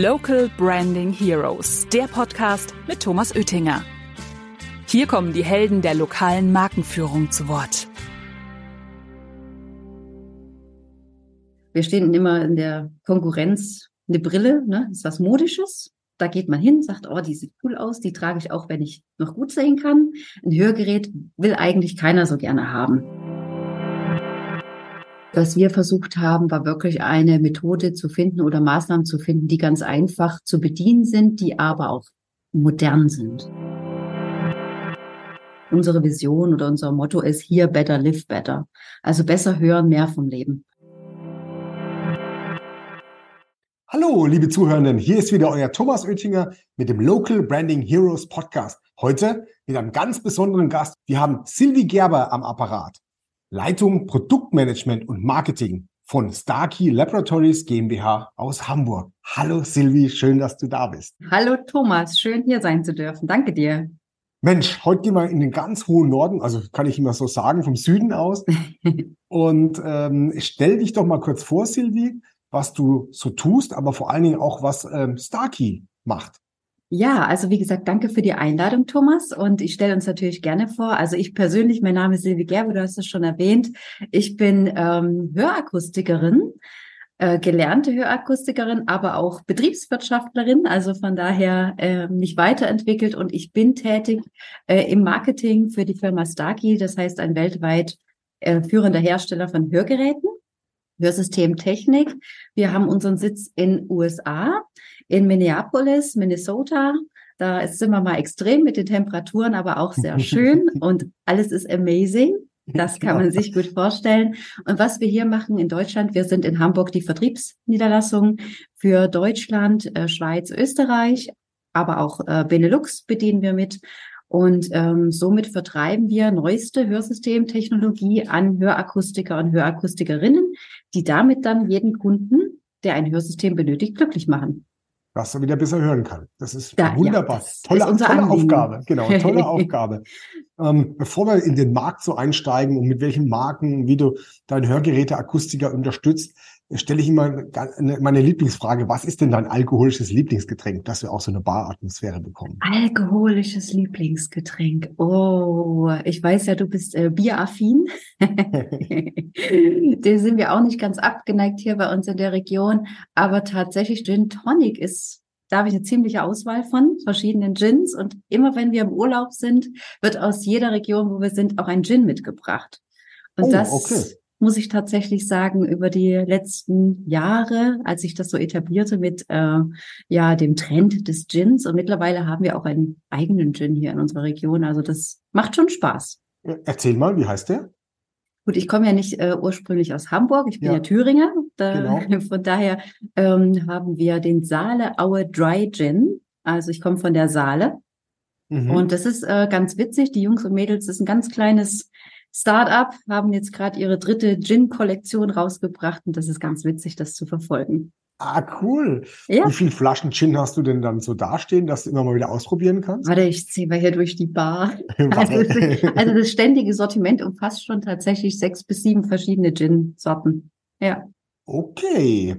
Local Branding Heroes, der Podcast mit Thomas Oettinger. Hier kommen die Helden der lokalen Markenführung zu Wort. Wir stehen immer in der Konkurrenz. Eine Brille, ne, ist was Modisches. Da geht man hin, sagt, oh, die sieht cool aus, die trage ich auch, wenn ich noch gut sehen kann. Ein Hörgerät will eigentlich keiner so gerne haben. Was wir versucht haben, war wirklich eine Methode zu finden oder Maßnahmen zu finden, die ganz einfach zu bedienen sind, die aber auch modern sind. Unsere Vision oder unser Motto ist hier better, live better. Also besser hören, mehr vom Leben. Hallo, liebe Zuhörenden, hier ist wieder euer Thomas Oettinger mit dem Local Branding Heroes Podcast. Heute mit einem ganz besonderen Gast. Wir haben Sylvie Gerber am Apparat. Leitung Produktmanagement und Marketing von Starkey Laboratories GmbH aus Hamburg. Hallo Silvi, schön, dass du da bist. Hallo Thomas, schön hier sein zu dürfen. Danke dir. Mensch, heute gehen wir in den ganz hohen Norden, also kann ich immer so sagen, vom Süden aus. und ähm, stell dich doch mal kurz vor, Silvi, was du so tust, aber vor allen Dingen auch, was ähm, Starkey macht. Ja, also wie gesagt, danke für die Einladung, Thomas. Und ich stelle uns natürlich gerne vor. Also ich persönlich, mein Name ist Silvi Gerbe, du hast es schon erwähnt. Ich bin ähm, Hörakustikerin, äh, gelernte Hörakustikerin, aber auch Betriebswirtschaftlerin. Also von daher äh, mich weiterentwickelt und ich bin tätig äh, im Marketing für die Firma Starkey. Das heißt ein weltweit äh, führender Hersteller von Hörgeräten. Hörsystemtechnik. Wir haben unseren Sitz in USA in Minneapolis, Minnesota. Da sind wir mal extrem mit den Temperaturen, aber auch sehr schön und alles ist amazing. Das kann man sich gut vorstellen. Und was wir hier machen in Deutschland, wir sind in Hamburg die Vertriebsniederlassung für Deutschland, äh, Schweiz, Österreich, aber auch äh, Benelux bedienen wir mit. Und ähm, somit vertreiben wir neueste Hörsystemtechnologie an Hörakustiker und Hörakustikerinnen, die damit dann jeden Kunden, der ein Hörsystem benötigt, glücklich machen was er wieder besser hören kann. Das ist da, wunderbar. Ja, das tolle, tolle Aufgabe. Genau, tolle Aufgabe. Ähm, bevor wir in den Markt so einsteigen und mit welchen Marken, wie du deine Hörgeräteakustiker unterstützt, stelle ich immer meine Lieblingsfrage, was ist denn dein alkoholisches Lieblingsgetränk, dass wir auch so eine Baratmosphäre bekommen? Alkoholisches Lieblingsgetränk. Oh, ich weiß ja, du bist äh, bieraffin. Dem sind wir auch nicht ganz abgeneigt hier bei uns in der Region. Aber tatsächlich Gin Tonic ist da habe ich eine ziemliche Auswahl von verschiedenen Gins. Und immer wenn wir im Urlaub sind, wird aus jeder Region, wo wir sind, auch ein Gin mitgebracht. Und oh, das okay muss ich tatsächlich sagen, über die letzten Jahre, als ich das so etablierte mit äh, ja dem Trend des Gins. Und mittlerweile haben wir auch einen eigenen Gin hier in unserer Region. Also das macht schon Spaß. Erzähl mal, wie heißt der? Gut, ich komme ja nicht äh, ursprünglich aus Hamburg, ich bin ja, ja Thüringer. Da, genau. Von daher ähm, haben wir den Saale Aue Dry Gin. Also ich komme von der Saale. Mhm. Und das ist äh, ganz witzig. Die Jungs und Mädels, das ist ein ganz kleines Startup haben jetzt gerade ihre dritte Gin-Kollektion rausgebracht und das ist ganz witzig, das zu verfolgen. Ah, cool. Ja. Wie viele Flaschen Gin hast du denn dann so dastehen, dass du immer mal wieder ausprobieren kannst? Warte, ich ziehe mal hier durch die Bar. also, also, das ständige Sortiment umfasst schon tatsächlich sechs bis sieben verschiedene Gin-Sorten. Ja. Okay.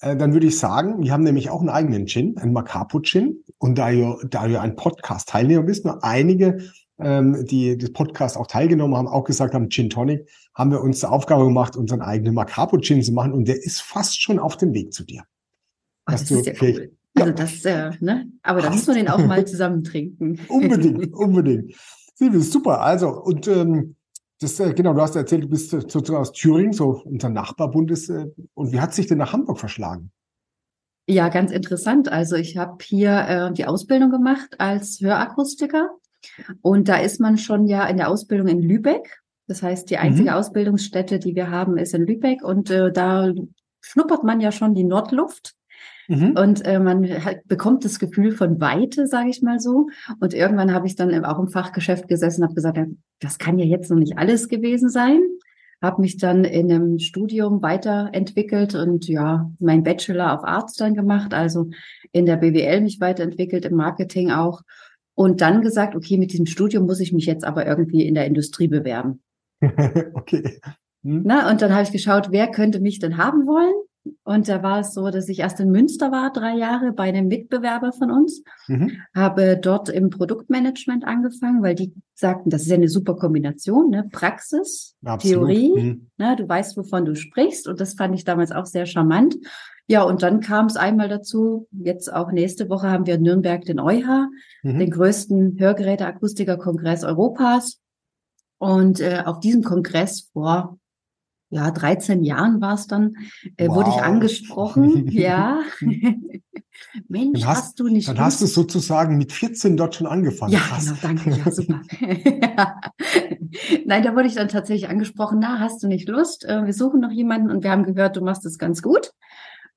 Äh, dann würde ich sagen, wir haben nämlich auch einen eigenen Gin, einen Macapo Gin. Und da du, da du ein Podcast-Teilnehmer bist, nur einige ähm, die das Podcast auch teilgenommen haben, auch gesagt haben, Gin Tonic, haben wir uns zur Aufgabe gemacht, unseren eigenen Macapo Gin zu machen und der ist fast schon auf dem Weg zu dir. Oh, das ist ja cool. Also ja. das, äh, ne? Aber da muss man den auch mal zusammen trinken. unbedingt, unbedingt. Silvia, super. Also, und ähm, das, äh, genau, du hast erzählt, du bist sozusagen aus Thüringen, so unser Nachbarbund ist. Äh, und wie hat sich denn nach Hamburg verschlagen? Ja, ganz interessant. Also ich habe hier äh, die Ausbildung gemacht als Hörakustiker und da ist man schon ja in der Ausbildung in Lübeck. Das heißt, die einzige mhm. Ausbildungsstätte, die wir haben, ist in Lübeck. Und äh, da schnuppert man ja schon die Nordluft. Mhm. Und äh, man halt bekommt das Gefühl von Weite, sage ich mal so. Und irgendwann habe ich dann auch im Fachgeschäft gesessen und habe gesagt, das kann ja jetzt noch nicht alles gewesen sein. Habe mich dann in einem Studium weiterentwickelt und ja, mein Bachelor of Arts dann gemacht, also in der BWL mich weiterentwickelt, im Marketing auch und dann gesagt, okay, mit diesem Studium muss ich mich jetzt aber irgendwie in der Industrie bewerben. okay. Hm. Na, und dann habe ich geschaut, wer könnte mich denn haben wollen? Und da war es so, dass ich erst in Münster war, drei Jahre, bei einem Mitbewerber von uns, mhm. habe dort im Produktmanagement angefangen, weil die sagten, das ist ja eine super Kombination, ne? Praxis, Absolut. Theorie, mhm. ne? du weißt, wovon du sprichst. Und das fand ich damals auch sehr charmant. Ja, und dann kam es einmal dazu, jetzt auch nächste Woche haben wir in Nürnberg den EuH, mhm. den größten Hörgeräteakustiker-Kongress Europas. Und äh, auf diesem Kongress vor ja, 13 Jahren war es dann, äh, wow. wurde ich angesprochen. ja. Mensch, hast, hast, du nicht. Dann Lust? hast du sozusagen mit 14 dort schon angefangen. Ja, Krass. genau, danke. Ja, super. Nein, da wurde ich dann tatsächlich angesprochen. Na, hast du nicht Lust? Äh, wir suchen noch jemanden und wir haben gehört, du machst es ganz gut.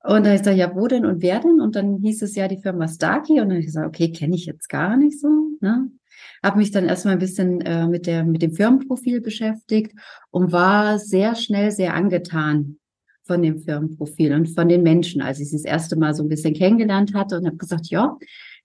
Und dann ich gesagt, ja, wo denn und wer denn? Und dann hieß es ja die Firma Starkey. Und dann habe ich gesagt, okay, kenne ich jetzt gar nicht so. Ne? Habe mich dann erstmal ein bisschen äh, mit, der, mit dem Firmenprofil beschäftigt und war sehr schnell sehr angetan von dem Firmenprofil und von den Menschen, als ich sie das erste Mal so ein bisschen kennengelernt hatte und habe gesagt, ja,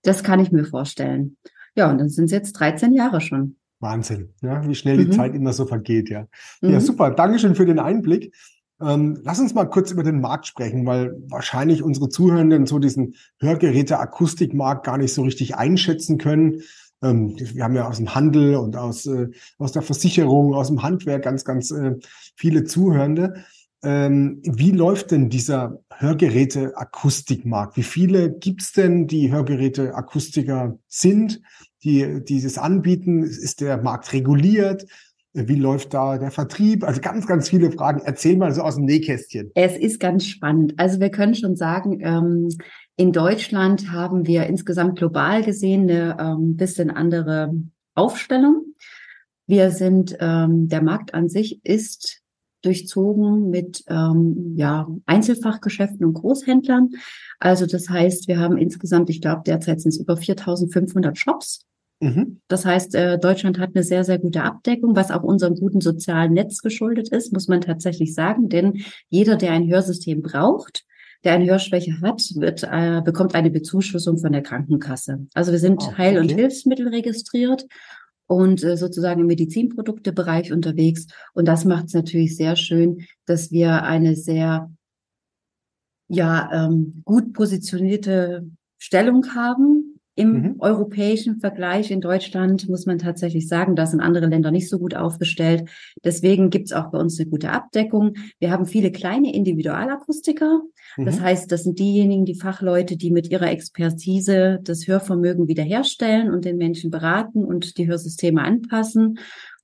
das kann ich mir vorstellen. Ja, und dann sind es jetzt 13 Jahre schon. Wahnsinn, ja, wie schnell die mhm. Zeit immer so vergeht, ja. Mhm. Ja, super. Dankeschön für den Einblick. Ähm, lass uns mal kurz über den Markt sprechen, weil wahrscheinlich unsere Zuhörenden so diesen Hörgeräte-Akustikmarkt gar nicht so richtig einschätzen können. Ähm, wir haben ja aus dem Handel und aus, äh, aus der Versicherung, aus dem Handwerk ganz, ganz äh, viele Zuhörende. Ähm, wie läuft denn dieser Hörgeräte-Akustikmarkt? Wie viele gibt's denn, die Hörgeräte-Akustiker sind, die dieses anbieten? Ist der Markt reguliert? Wie läuft da der Vertrieb? Also ganz, ganz viele Fragen. Erzähl mal so aus dem Nähkästchen. Es ist ganz spannend. Also wir können schon sagen, ähm, in Deutschland haben wir insgesamt global gesehen eine ähm, bisschen andere Aufstellung. Wir sind, ähm, der Markt an sich ist durchzogen mit ja, Einzelfachgeschäften und Großhändlern. Also das heißt, wir haben insgesamt, ich glaube, derzeit sind es über 4.500 Shops. Mhm. Das heißt, äh, Deutschland hat eine sehr, sehr gute Abdeckung, was auch unserem guten sozialen Netz geschuldet ist, muss man tatsächlich sagen. Denn jeder, der ein Hörsystem braucht, der eine Hörschwäche hat, wird, äh, bekommt eine Bezuschussung von der Krankenkasse. Also wir sind oh, Heil- und Hilfsmittel registriert und äh, sozusagen im Medizinproduktebereich unterwegs. Und das macht es natürlich sehr schön, dass wir eine sehr ja ähm, gut positionierte Stellung haben im mhm. europäischen Vergleich in Deutschland muss man tatsächlich sagen, da sind andere Länder nicht so gut aufgestellt. Deswegen gibt es auch bei uns eine gute Abdeckung. Wir haben viele kleine Individualakustiker. Mhm. Das heißt, das sind diejenigen, die Fachleute, die mit ihrer Expertise das Hörvermögen wiederherstellen und den Menschen beraten und die Hörsysteme anpassen.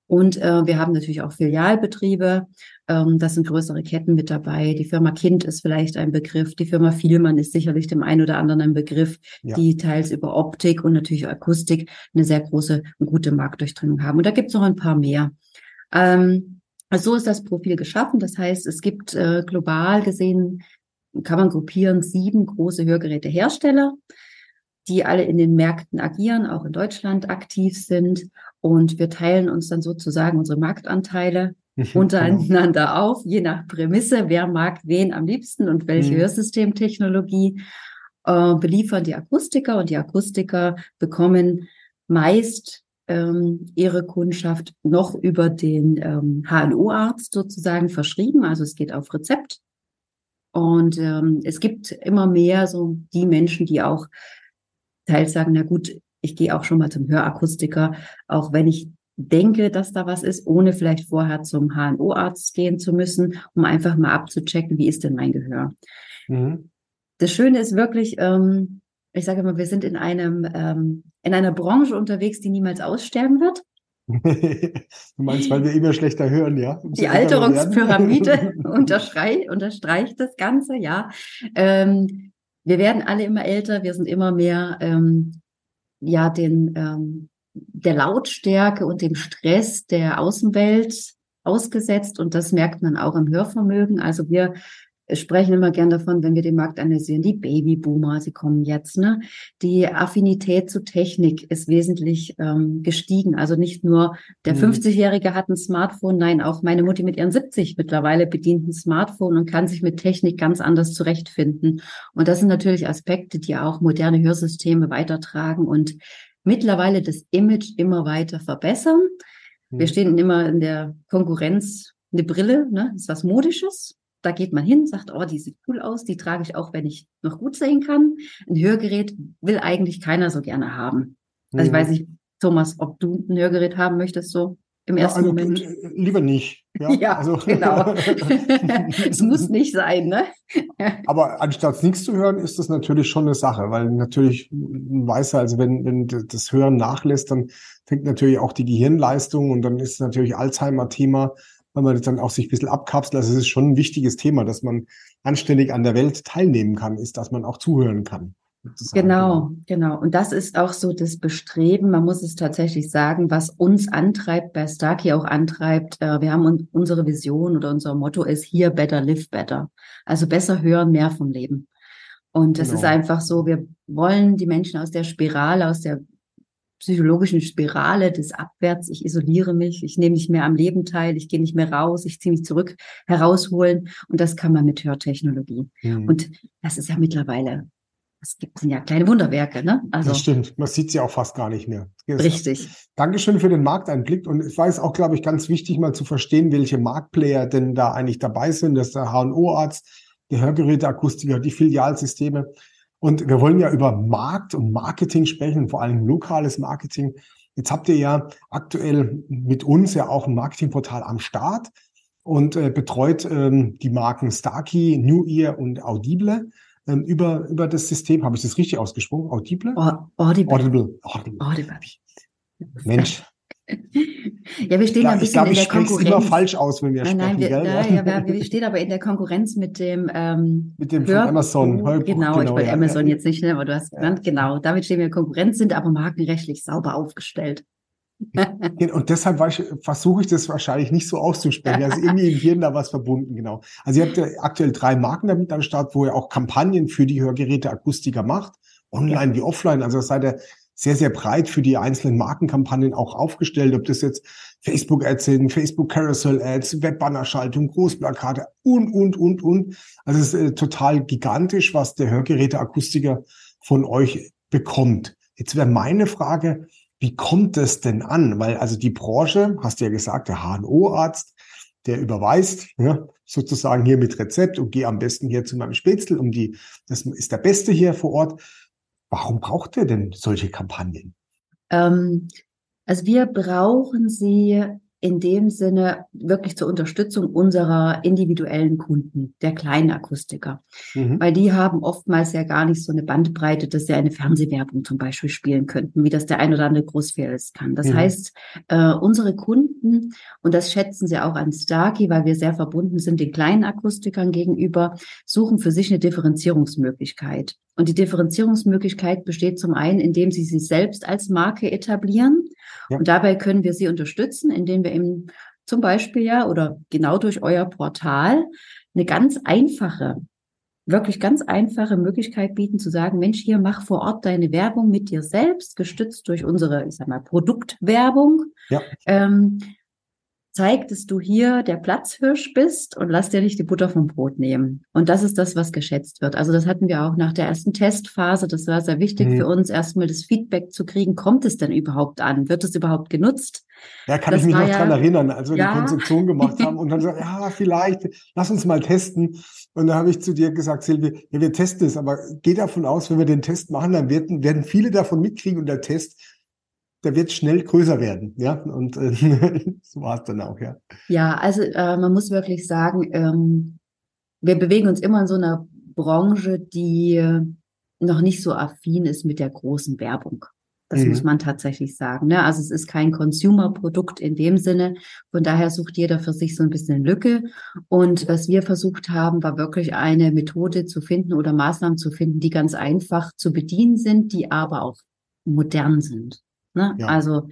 Und äh, wir haben natürlich auch Filialbetriebe. Ähm, das sind größere Ketten mit dabei. Die Firma Kind ist vielleicht ein Begriff. Die Firma Vielmann ist sicherlich dem einen oder anderen ein Begriff, ja. die teils über Optik und natürlich Akustik eine sehr große und gute Marktdurchdringung haben. Und da gibt es noch ein paar mehr. Ähm, also so ist das Profil geschaffen. Das heißt, es gibt äh, global gesehen, kann man gruppieren, sieben große Hörgerätehersteller die alle in den Märkten agieren, auch in Deutschland aktiv sind. Und wir teilen uns dann sozusagen unsere Marktanteile untereinander genau. auf, je nach Prämisse, wer mag wen am liebsten und welche mhm. Hörsystemtechnologie, äh, beliefern die Akustiker und die Akustiker bekommen meist ähm, ihre Kundschaft noch über den ähm, HNO-Arzt sozusagen verschrieben. Also es geht auf Rezept. Und ähm, es gibt immer mehr so die Menschen, die auch teils sagen, na gut, ich gehe auch schon mal zum Hörakustiker, auch wenn ich denke, dass da was ist, ohne vielleicht vorher zum HNO-Arzt gehen zu müssen, um einfach mal abzuchecken, wie ist denn mein Gehör. Mhm. Das Schöne ist wirklich, ähm, ich sage immer, wir sind in einem ähm, in einer Branche unterwegs, die niemals aussterben wird. du meinst, weil wir immer schlechter hören, ja? Die Alterungspyramide unterstreicht, unterstreicht das Ganze, ja. Ähm, wir werden alle immer älter, wir sind immer mehr ähm, ja den ähm, der Lautstärke und dem Stress der Außenwelt ausgesetzt und das merkt man auch im Hörvermögen. Also wir sprechen immer gern davon, wenn wir den Markt analysieren, die Babyboomer, sie kommen jetzt, ne? Die Affinität zu Technik ist wesentlich ähm, gestiegen. Also nicht nur der mhm. 50-Jährige hat ein Smartphone, nein, auch meine Mutti mit ihren 70 mittlerweile bedient ein Smartphone und kann sich mit Technik ganz anders zurechtfinden. Und das sind natürlich Aspekte, die auch moderne Hörsysteme weitertragen und mittlerweile das Image immer weiter verbessern. Mhm. Wir stehen immer in der Konkurrenz, eine Brille, ne? ist was Modisches da geht man hin, sagt, oh, die sieht cool aus, die trage ich auch, wenn ich noch gut sehen kann. Ein Hörgerät will eigentlich keiner so gerne haben. Also ich weiß nicht, Thomas, ob du ein Hörgerät haben möchtest, so im ersten ja, also, Moment. Äh, lieber nicht. Ja, ja also. genau. es muss nicht sein, ne? Aber anstatt nichts zu hören, ist das natürlich schon eine Sache, weil natürlich weiß er, also wenn, wenn das Hören nachlässt, dann fängt natürlich auch die Gehirnleistung und dann ist natürlich Alzheimer-Thema, weil man dann auch sich ein bisschen abkapselt. Also es ist schon ein wichtiges Thema, dass man anständig an der Welt teilnehmen kann, ist, dass man auch zuhören kann. Genau, genau. Und das ist auch so das Bestreben, man muss es tatsächlich sagen, was uns antreibt, bei Starkey auch antreibt. Äh, wir haben unsere Vision oder unser Motto ist hier better, live better. Also besser hören, mehr vom Leben. Und es genau. ist einfach so, wir wollen die Menschen aus der Spirale, aus der psychologischen Spirale des Abwärts, ich isoliere mich, ich nehme nicht mehr am Leben teil, ich gehe nicht mehr raus, ich ziehe mich zurück, herausholen. Und das kann man mit Hörtechnologie. Mhm. Und das ist ja mittlerweile es gibt ja kleine Wunderwerke, ne? Also, das stimmt. Man sieht sie auch fast gar nicht mehr. Richtig. Dankeschön für den Markteinblick. Und ich weiß auch, glaube ich, ganz wichtig, mal zu verstehen, welche Marktplayer denn da eigentlich dabei sind. Das ist der HNO-Arzt, der Hörgeräteakustiker, die Filialsysteme. Und wir wollen ja über Markt und Marketing sprechen, vor allem lokales Marketing. Jetzt habt ihr ja aktuell mit uns ja auch ein Marketingportal am Start und äh, betreut ähm, die Marken Starkey, New Ear und Audible ähm, über, über das System. Habe ich das richtig ausgesprochen? Audible? Audible. Audible. Audible. Audible. Mensch. Ja, wir stehen ja, ein bisschen glaub, in der Konkurrenz. Ich immer falsch aus, wenn wir nein, sprechen. Nein, wir, gell? Da, ja, wir stehen aber in der Konkurrenz mit dem ähm, mit dem von Amazon. Hörbuch, genau, genau, ich wollte ja, Amazon ja. jetzt nicht, ne, aber du hast genannt, genau. Damit stehen wir in Konkurrenz, sind aber markenrechtlich sauber aufgestellt. Und deshalb versuche ich das wahrscheinlich nicht so auszusprechen. Also irgendwie im Hirn da was verbunden, genau. Also ihr habt ja aktuell drei Marken damit am Start, wo ihr auch Kampagnen für die Hörgeräte Akustiker macht, online wie offline. Also seid ihr sehr, sehr breit für die einzelnen Markenkampagnen auch aufgestellt, ob das jetzt Facebook-Ads sind, Facebook Carousel-Ads, Webbannerschaltung, Großplakate und, und, und, und. Also es ist äh, total gigantisch, was der Hörgeräteakustiker von euch bekommt. Jetzt wäre meine Frage, wie kommt es denn an? Weil also die Branche, hast du ja gesagt, der HNO-Arzt, der überweist, ja, sozusagen hier mit Rezept und geh am besten hier zu meinem Spätzle, um die, das ist der Beste hier vor Ort. Warum braucht er denn solche Kampagnen? Ähm, also wir brauchen sie in dem Sinne wirklich zur Unterstützung unserer individuellen Kunden, der kleinen Akustiker. Mhm. Weil die haben oftmals ja gar nicht so eine Bandbreite, dass sie eine Fernsehwerbung zum Beispiel spielen könnten, wie das der ein oder andere Großfähres kann. Das mhm. heißt, äh, unsere Kunden, und das schätzen sie auch an Starkey, weil wir sehr verbunden sind den kleinen Akustikern gegenüber, suchen für sich eine Differenzierungsmöglichkeit. Und die Differenzierungsmöglichkeit besteht zum einen, indem sie sich selbst als Marke etablieren. Ja. Und dabei können wir sie unterstützen, indem wir eben zum Beispiel ja oder genau durch euer Portal eine ganz einfache, wirklich ganz einfache Möglichkeit bieten zu sagen, Mensch, hier mach vor Ort deine Werbung mit dir selbst, gestützt durch unsere, ich sag mal, Produktwerbung. Ja. Ähm, zeig, dass du hier der Platzhirsch bist und lass dir nicht die Butter vom Brot nehmen. Und das ist das, was geschätzt wird. Also das hatten wir auch nach der ersten Testphase. Das war sehr wichtig mhm. für uns, erstmal das Feedback zu kriegen. Kommt es denn überhaupt an? Wird es überhaupt genutzt? Ja, kann das ich mich noch ja, dran erinnern, als wir ja. die Konzeption gemacht haben und dann gesagt, ja, vielleicht, lass uns mal testen. Und da habe ich zu dir gesagt, Silvi, ja, wir testen es, aber geh davon aus, wenn wir den Test machen, dann werden, werden viele davon mitkriegen und der Test der wird schnell größer werden, ja. Und äh, so war es dann auch, ja. Ja, also äh, man muss wirklich sagen, ähm, wir bewegen uns immer in so einer Branche, die noch nicht so affin ist mit der großen Werbung. Das mhm. muss man tatsächlich sagen. Ne? Also es ist kein Consumer-Produkt in dem Sinne. Von daher sucht jeder für sich so ein bisschen Lücke. Und was wir versucht haben, war wirklich eine Methode zu finden oder Maßnahmen zu finden, die ganz einfach zu bedienen sind, die aber auch modern sind. Ne? Ja. Also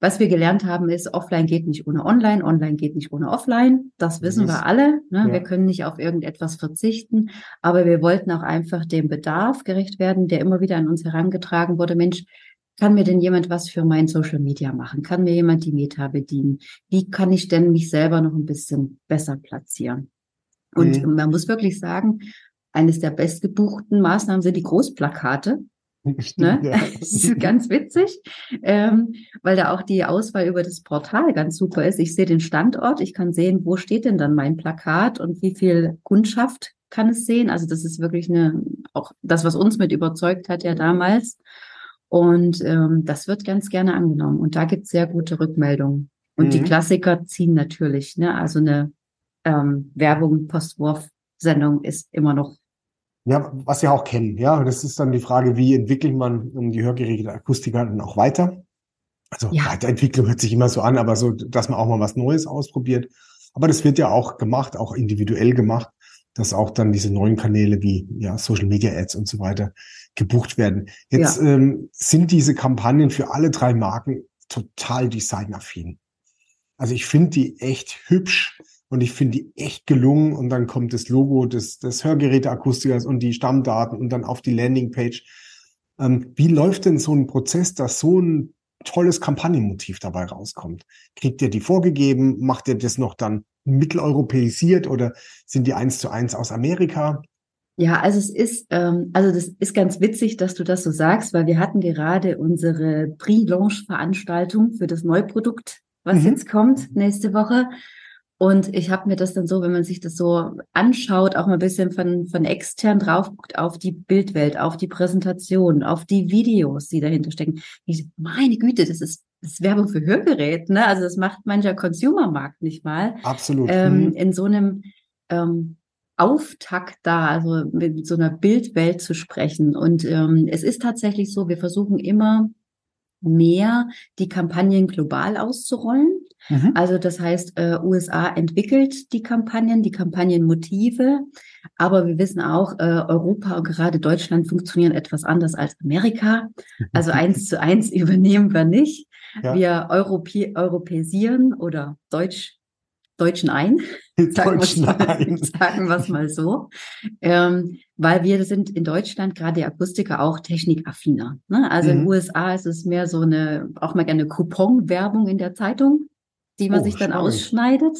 was wir gelernt haben, ist, offline geht nicht ohne online, online geht nicht ohne offline. Das wissen das, wir alle. Ne? Ja. Wir können nicht auf irgendetwas verzichten, aber wir wollten auch einfach dem Bedarf gerecht werden, der immer wieder an uns herangetragen wurde. Mensch, kann mir denn jemand was für mein Social Media machen? Kann mir jemand die Meta bedienen? Wie kann ich denn mich selber noch ein bisschen besser platzieren? Und mhm. man muss wirklich sagen, eines der bestgebuchten Maßnahmen sind die Großplakate. Ne? Ja. Das ist ganz witzig, ähm, weil da auch die Auswahl über das Portal ganz super ist. Ich sehe den Standort, ich kann sehen, wo steht denn dann mein Plakat und wie viel Kundschaft kann es sehen. Also das ist wirklich eine, auch das, was uns mit überzeugt hat ja damals. Und ähm, das wird ganz gerne angenommen. Und da gibt es sehr gute Rückmeldungen. Und mhm. die Klassiker ziehen natürlich, ne? Also eine ähm, Werbung, Postwurf-Sendung ist immer noch ja, was wir auch kennen, ja. Das ist dann die Frage, wie entwickelt man um die Hörgeräte der Akustiker dann auch weiter? Also ja. Weiterentwicklung hört sich immer so an, aber so, dass man auch mal was Neues ausprobiert. Aber das wird ja auch gemacht, auch individuell gemacht, dass auch dann diese neuen Kanäle wie ja, Social Media Ads und so weiter gebucht werden. Jetzt ja. ähm, sind diese Kampagnen für alle drei Marken total designaffin. Also ich finde die echt hübsch und ich finde die echt gelungen. Und dann kommt das Logo des, des Hörgeräteakustikers und die Stammdaten und dann auf die Landingpage. Ähm, wie läuft denn so ein Prozess, dass so ein tolles Kampagnenmotiv dabei rauskommt? Kriegt ihr die vorgegeben? Macht ihr das noch dann mitteleuropäisiert oder sind die eins zu eins aus Amerika? Ja, also es ist, ähm, also das ist ganz witzig, dass du das so sagst, weil wir hatten gerade unsere Pre-Launch-Veranstaltung für das Neuprodukt, was mhm. jetzt kommt nächste Woche. Und ich habe mir das dann so, wenn man sich das so anschaut, auch mal ein bisschen von, von extern drauf guckt, auf die Bildwelt, auf die Präsentation, auf die Videos, die dahinter stecken. Ich, meine Güte, das ist, das ist Werbung für Hörgerät, ne? Also das macht mancher Consumermarkt nicht mal. Absolut. Ähm, mhm. In so einem ähm, Auftakt da, also mit so einer Bildwelt zu sprechen. Und ähm, es ist tatsächlich so, wir versuchen immer mehr die Kampagnen global auszurollen. Mhm. Also das heißt, äh, USA entwickelt die Kampagnen, die Kampagnenmotive, aber wir wissen auch, äh, Europa und gerade Deutschland funktionieren etwas anders als Amerika. Also eins zu eins übernehmen wir nicht. Ja. Wir Europä europäisieren oder Deutsch Deutschen ein. Sagen Deutschen ein. Sagen wir es mal so. Ähm, weil wir sind in Deutschland gerade die Akustiker auch technikaffiner. Ne? Also mhm. in den USA ist es mehr so eine, auch mal gerne Coupon-Werbung in der Zeitung die man oh, sich dann spannend. ausschneidet.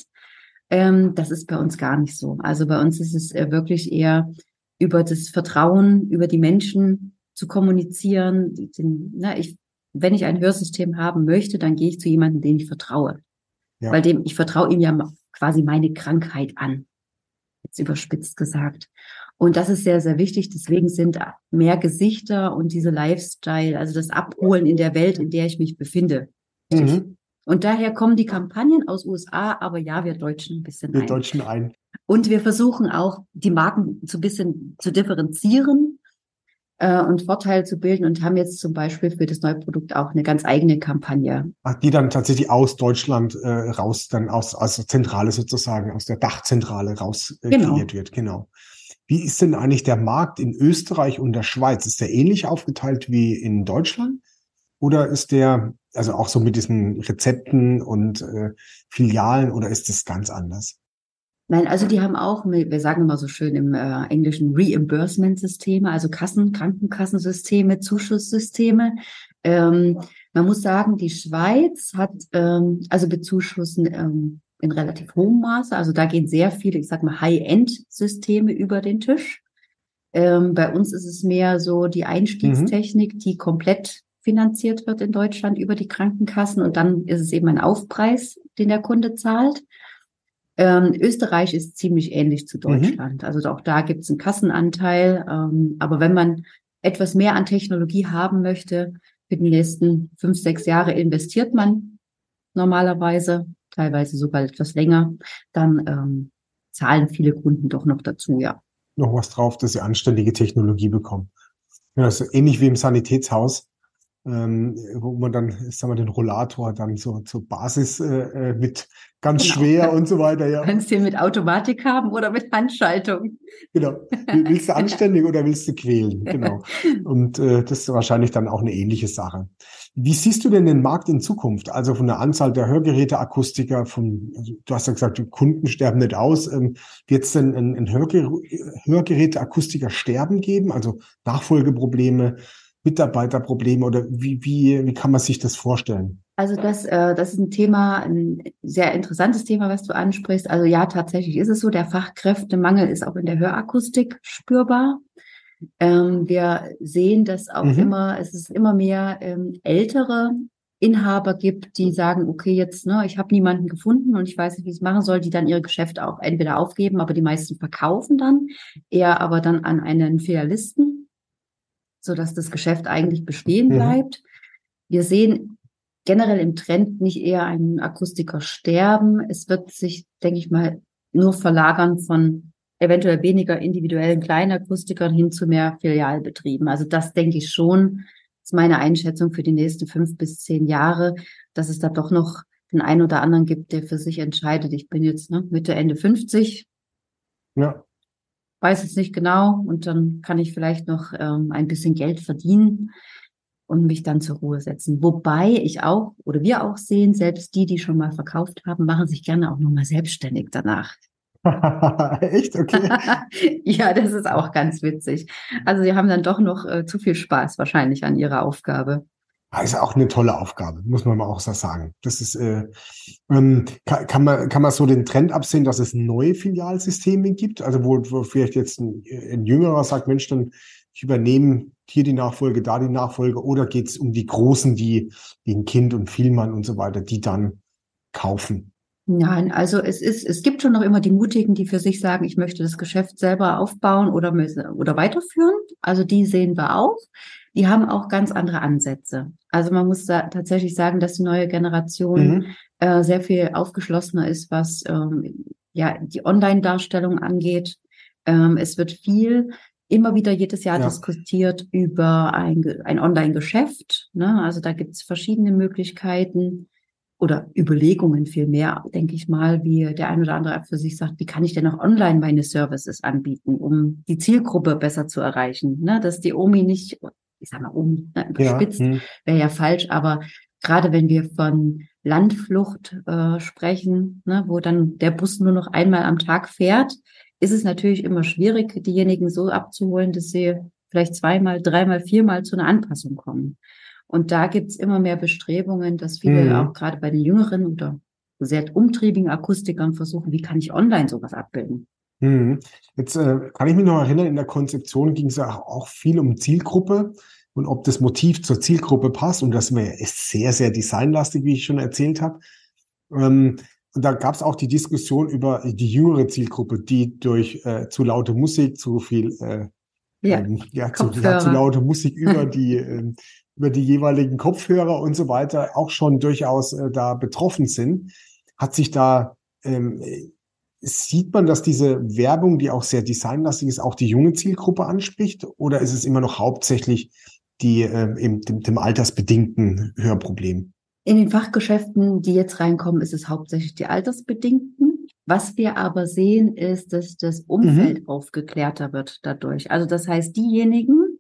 Ähm, das ist bei uns gar nicht so. Also bei uns ist es äh, wirklich eher über das Vertrauen, über die Menschen zu kommunizieren. Den, na, ich, wenn ich ein Hörsystem haben möchte, dann gehe ich zu jemandem, dem ich vertraue. Ja. Weil dem, ich vertraue ihm ja quasi meine Krankheit an. Jetzt überspitzt gesagt. Und das ist sehr, sehr wichtig. Deswegen sind mehr Gesichter und diese Lifestyle, also das Abholen in der Welt, in der ich mich befinde. Mhm. Und daher kommen die Kampagnen aus USA, aber ja, wir Deutschen ein bisschen wir ein. Wir Deutschen ein. Und wir versuchen auch, die Marken so ein bisschen zu differenzieren äh, und Vorteile zu bilden und haben jetzt zum Beispiel für das neue Produkt auch eine ganz eigene Kampagne. Ach, die dann tatsächlich aus Deutschland äh, raus, dann aus, aus der Zentrale sozusagen, aus der Dachzentrale raus äh, genau. kreiert wird. Genau. Wie ist denn eigentlich der Markt in Österreich und der Schweiz? Ist der ähnlich aufgeteilt wie in Deutschland? Oder ist der, also auch so mit diesen Rezepten und äh, Filialen, oder ist das ganz anders? Nein, also die haben auch, wir sagen immer so schön im äh, Englischen Reimbursement-Systeme, also Kassen, Krankenkassensysteme, Zuschusssysteme. Ähm, man muss sagen, die Schweiz hat ähm, also bezuschussen ähm, in relativ hohem Maße. Also da gehen sehr viele, ich sag mal, High-End-Systeme über den Tisch. Ähm, bei uns ist es mehr so die Einstiegstechnik, mhm. die komplett finanziert wird in Deutschland über die Krankenkassen und dann ist es eben ein Aufpreis, den der Kunde zahlt. Ähm, Österreich ist ziemlich ähnlich zu mhm. Deutschland. Mhm. Also auch da gibt es einen Kassenanteil. Ähm, aber wenn man etwas mehr an Technologie haben möchte, für die nächsten fünf, sechs Jahre investiert man normalerweise, teilweise sogar etwas länger, dann ähm, zahlen viele Kunden doch noch dazu, ja. Noch was drauf, dass sie anständige Technologie bekommen. Ja, ist ähnlich wie im Sanitätshaus ähm, wo man dann, sagen wir, den Rollator dann so zur Basis äh, äh, mit ganz genau. schwer und so weiter. Ja. Kannst du den mit Automatik haben oder mit Handschaltung? Genau. Willst du anständig oder willst du quälen? Genau. Und äh, das ist wahrscheinlich dann auch eine ähnliche Sache. Wie siehst du denn den Markt in Zukunft? Also von der Anzahl der Hörgeräteakustiker, von, also du hast ja gesagt, die Kunden sterben nicht aus. Ähm, Wird es denn ein, ein Hörger Hörgeräteakustiker sterben geben? Also Nachfolgeprobleme? Mitarbeiterprobleme oder wie, wie, wie kann man sich das vorstellen? Also das, äh, das ist ein Thema, ein sehr interessantes Thema, was du ansprichst. Also ja, tatsächlich ist es so, der Fachkräftemangel ist auch in der Hörakustik spürbar. Ähm, wir sehen, dass auch Mhm. immer, es ist immer mehr ähm, ältere Inhaber gibt, die sagen, okay, jetzt, ne, ich habe niemanden gefunden und ich weiß nicht, wie ich es machen soll, die dann ihre Geschäfte auch entweder aufgeben, aber die meisten verkaufen dann, eher aber dann an einen Filialisten, sodass das Geschäft eigentlich bestehen Mhm. bleibt. Wir sehen generell im Trend nicht eher einen Akustiker sterben. Es wird sich, denke ich mal, nur verlagern von eventuell weniger individuellen Kleinakustikern hin zu mehr Filialbetrieben. Also das denke ich schon, ist meine Einschätzung für die nächsten fünf bis zehn Jahre, dass es da doch noch den einen oder anderen gibt, der für sich entscheidet. Ich bin jetzt ne, Mitte, Ende 50, Ja. Weiß es nicht genau und dann kann ich vielleicht noch ähm, ein bisschen Geld verdienen und mich dann zur Ruhe setzen. Wobei ich auch oder wir auch sehen, selbst die, die schon mal verkauft haben, machen sich gerne auch nochmal selbstständig danach. Echt? Okay. ja, das ist auch ganz witzig. Also sie haben dann doch noch äh, zu viel Spaß wahrscheinlich an ihrer Aufgabe. Ja, ist auch eine tolle Aufgabe, muss man mal auch so sagen. Das ist, äh, ähm, kann, kann, man, kann man so den Trend absehen, dass es neue Filialsysteme gibt? Also wo, wo vielleicht jetzt ein, ein Jüngerer sagt, Mensch, dann ich übernehme hier die Nachfolge, da die Nachfolge, oder geht es um die Großen, die wie ein Kind und Vielmann und so weiter, die dann kaufen? Nein, also es ist, es gibt schon noch immer die Mutigen, die für sich sagen, ich möchte das Geschäft selber aufbauen oder, oder weiterführen. Also die sehen wir auch. Die haben auch ganz andere Ansätze. Also man muss da tatsächlich sagen, dass die neue Generation Mhm. äh, sehr viel aufgeschlossener ist, was ähm, ja die Online-Darstellung angeht. Ähm, es wird viel immer wieder jedes Jahr Ja. diskutiert über ein, ein Online-Geschäft. Ne? Also da gibt es verschiedene Möglichkeiten oder Überlegungen vielmehr, denke ich mal, wie der ein oder andere für sich sagt, wie kann ich denn auch online meine Services anbieten, um die Zielgruppe besser zu erreichen, ne? dass die Omi nicht, ich sag mal Omi, ne, Ja. hm. wäre ja falsch, aber gerade wenn wir von Landflucht äh, sprechen, ne, wo dann der Bus nur noch einmal am Tag fährt, ist es natürlich immer schwierig, diejenigen so abzuholen, dass sie vielleicht zweimal, dreimal, viermal zu einer Anpassung kommen. Und da gibt's immer mehr Bestrebungen, dass viele Mhm. auch gerade bei den jüngeren oder sehr umtriebigen Akustikern versuchen, wie kann ich online sowas abbilden? Mhm. Jetzt äh, kann ich mich noch erinnern, in der Konzeption ging es ja auch viel um Zielgruppe und ob das Motiv zur Zielgruppe passt. Und das ist sehr, sehr designlastig, wie ich schon erzählt habe. Ähm, und da gab es auch die Diskussion über die jüngere Zielgruppe, die durch äh, zu laute Musik, zu viel, äh, Ja, ähm, ja, zu, ja, zu laute Musik über die, ähm, über die jeweiligen Kopfhörer und so weiter auch schon durchaus äh, da betroffen sind. Hat sich da ähm, Sieht man, dass diese Werbung, die auch sehr designlastig ist, auch die junge Zielgruppe anspricht? Oder ist es immer noch hauptsächlich die ähm, im, dem, dem altersbedingten Hörproblem? In den Fachgeschäften, die jetzt reinkommen, ist es hauptsächlich die Altersbedingten. Was wir aber sehen, ist, dass das Umfeld aufgeklärter wird dadurch. Also das heißt, diejenigen,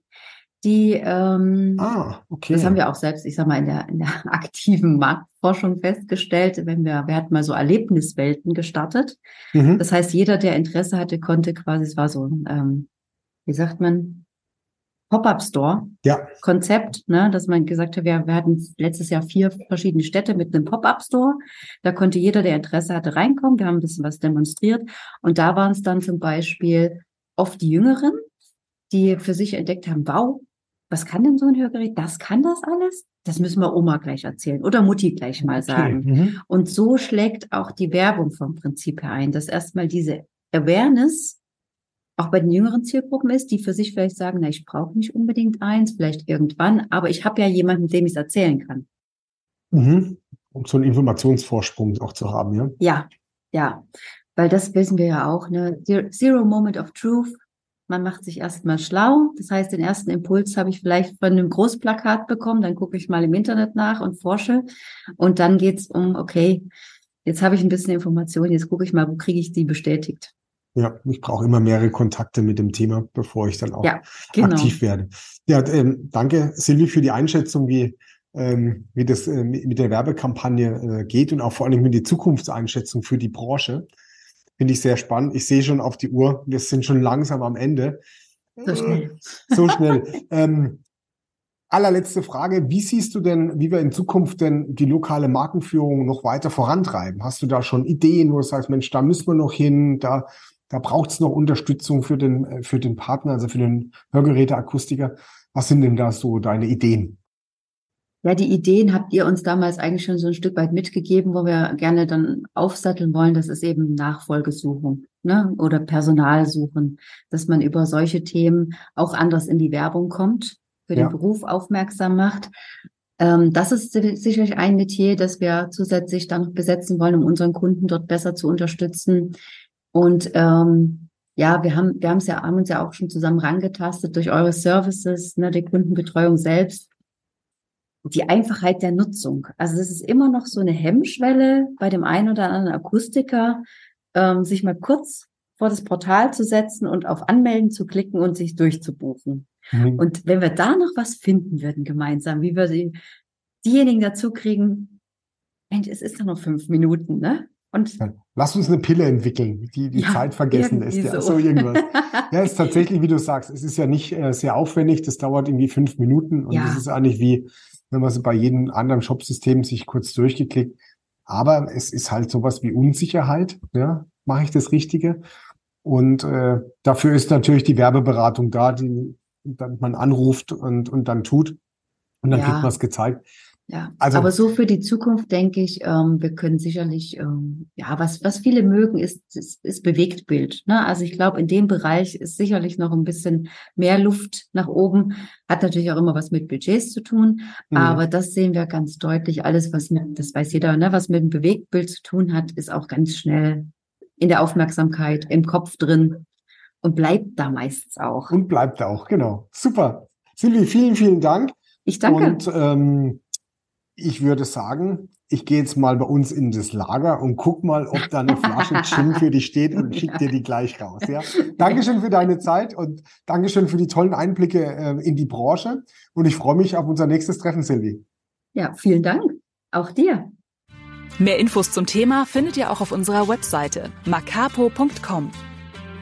die ähm, Ah, okay. Das haben wir auch selbst, ich sag mal, in der, in der aktiven Marktforschung festgestellt, wenn wir, wir hatten mal so Erlebniswelten gestartet. Mhm. Das heißt, jeder, der Interesse hatte, konnte quasi, es war so ein, ähm, wie sagt man, Pop-up-Store. Ja. Konzept, ne, dass man gesagt hat, wir, wir hatten letztes Jahr vier verschiedene Städte mit einem Pop-up-Store. Da konnte jeder, der Interesse hatte, reinkommen. Wir haben ein bisschen was demonstriert. Und da waren es dann zum Beispiel oft die Jüngeren, die für sich entdeckt haben, wow, was kann denn so ein Hörgerät? Das kann das alles? Das müssen wir Oma gleich erzählen oder Mutti gleich mal sagen. Okay. Mhm. Und so schlägt auch die Werbung vom Prinzip her ein, dass erstmal diese Awareness auch bei den jüngeren Zielgruppen ist, die für sich vielleicht sagen, na, ich brauche nicht unbedingt eins, vielleicht irgendwann, aber ich habe ja jemanden, dem ich es erzählen kann. Mhm. Um so einen Informationsvorsprung auch zu haben, ja. Ja, ja, weil das wissen wir ja auch, ne? Zero Moment of Truth. Man macht sich erstmal schlau. Das heißt, den ersten Impuls habe ich vielleicht von einem Großplakat bekommen, dann gucke ich mal im Internet nach und forsche. Und dann geht's um, okay, jetzt habe ich ein bisschen Information, jetzt gucke ich mal, wo kriege ich die bestätigt. Ja, ich brauche immer mehrere Kontakte mit dem Thema, bevor ich dann auch Ja, Genau. aktiv werde. Ja, ähm, danke, Silvi, für die Einschätzung, wie, ähm, wie das äh, mit mit der Werbekampagne äh, geht und auch vor allem mit die Zukunftseinschätzung für die Branche. Finde ich sehr spannend. Ich sehe schon auf die Uhr, wir sind schon langsam am Ende. So schnell. So schnell. ähm, allerletzte Frage. Wie siehst du denn, wie wir in Zukunft denn die lokale Markenführung noch weiter vorantreiben? Hast du da schon Ideen, wo du sagst, Mensch, da müssen wir noch hin, da, da braucht es noch Unterstützung für den, äh, für den Partner, also für den Hörgeräteakustiker. Was sind denn da so deine Ideen? Ja, die Ideen habt ihr uns damals eigentlich schon so ein Stück weit mitgegeben, wo wir gerne dann aufsatteln wollen. Das ist eben Nachfolgesuchung ne? oder Personalsuchen, dass man über solche Themen auch anders in die Werbung kommt, für den ja. Beruf aufmerksam macht. Ähm, das ist sicherlich ein Metier, das wir zusätzlich dann noch besetzen wollen, um unseren Kunden dort besser zu unterstützen. Und ähm, ja, wir haben wir haben es ja haben uns ja auch schon zusammen rangetastet durch eure Services, ne, die Kundenbetreuung selbst die Einfachheit der Nutzung. Also das ist immer noch so eine Hemmschwelle bei dem einen oder anderen Akustiker, ähm, sich mal kurz vor das Portal zu setzen und auf Anmelden zu klicken und sich durchzubuchen. Mhm. Und wenn wir da noch was finden würden gemeinsam, wie wir die, diejenigen dazu kriegen, Mensch, es ist doch noch fünf Minuten, ne? Und ja, lass uns eine Pille entwickeln, die die ja, Zeit vergessen lässt. Ja, so. so irgendwas. ja, ist tatsächlich, wie du sagst, es ist ja nicht äh, sehr aufwendig. Das dauert irgendwie fünf Minuten und ja. das ist eigentlich wie wenn man so bei jedem anderen Shopsystem sich kurz durchgeklickt. Aber es ist halt sowas wie Unsicherheit. Ja, mache ich das Richtige? Und äh, dafür ist natürlich die Werbeberatung da, die dann man anruft und, und dann tut. Und dann ja. kriegt man es gezeigt. Ja, also, aber so für die Zukunft denke ich, ähm, wir können sicherlich, ähm, ja, was, was viele mögen, ist, ist, ist Bewegtbild. Ne? Also ich glaube, in dem Bereich ist sicherlich noch ein bisschen mehr Luft nach oben. Hat natürlich auch immer was mit Budgets zu tun, mhm. aber das sehen wir ganz deutlich. Alles, was mit, das weiß jeder, ne, was mit dem Bewegtbild zu tun hat, ist auch ganz schnell in der Aufmerksamkeit, im Kopf drin und bleibt da meistens auch. Und bleibt auch, genau. Super. Silvi, vielen, vielen Dank. Ich danke. Und ähm, ich würde sagen, ich gehe jetzt mal bei uns in das Lager und guck mal, ob da eine Flasche Gin für dich steht und schick dir die gleich raus. Ja? Dankeschön für deine Zeit und Dankeschön für die tollen Einblicke äh, in die Branche. Und ich freue mich auf unser nächstes Treffen, Silvi. Ja, vielen Dank. Auch dir. Mehr Infos zum Thema findet ihr auch auf unserer Webseite macapo.com.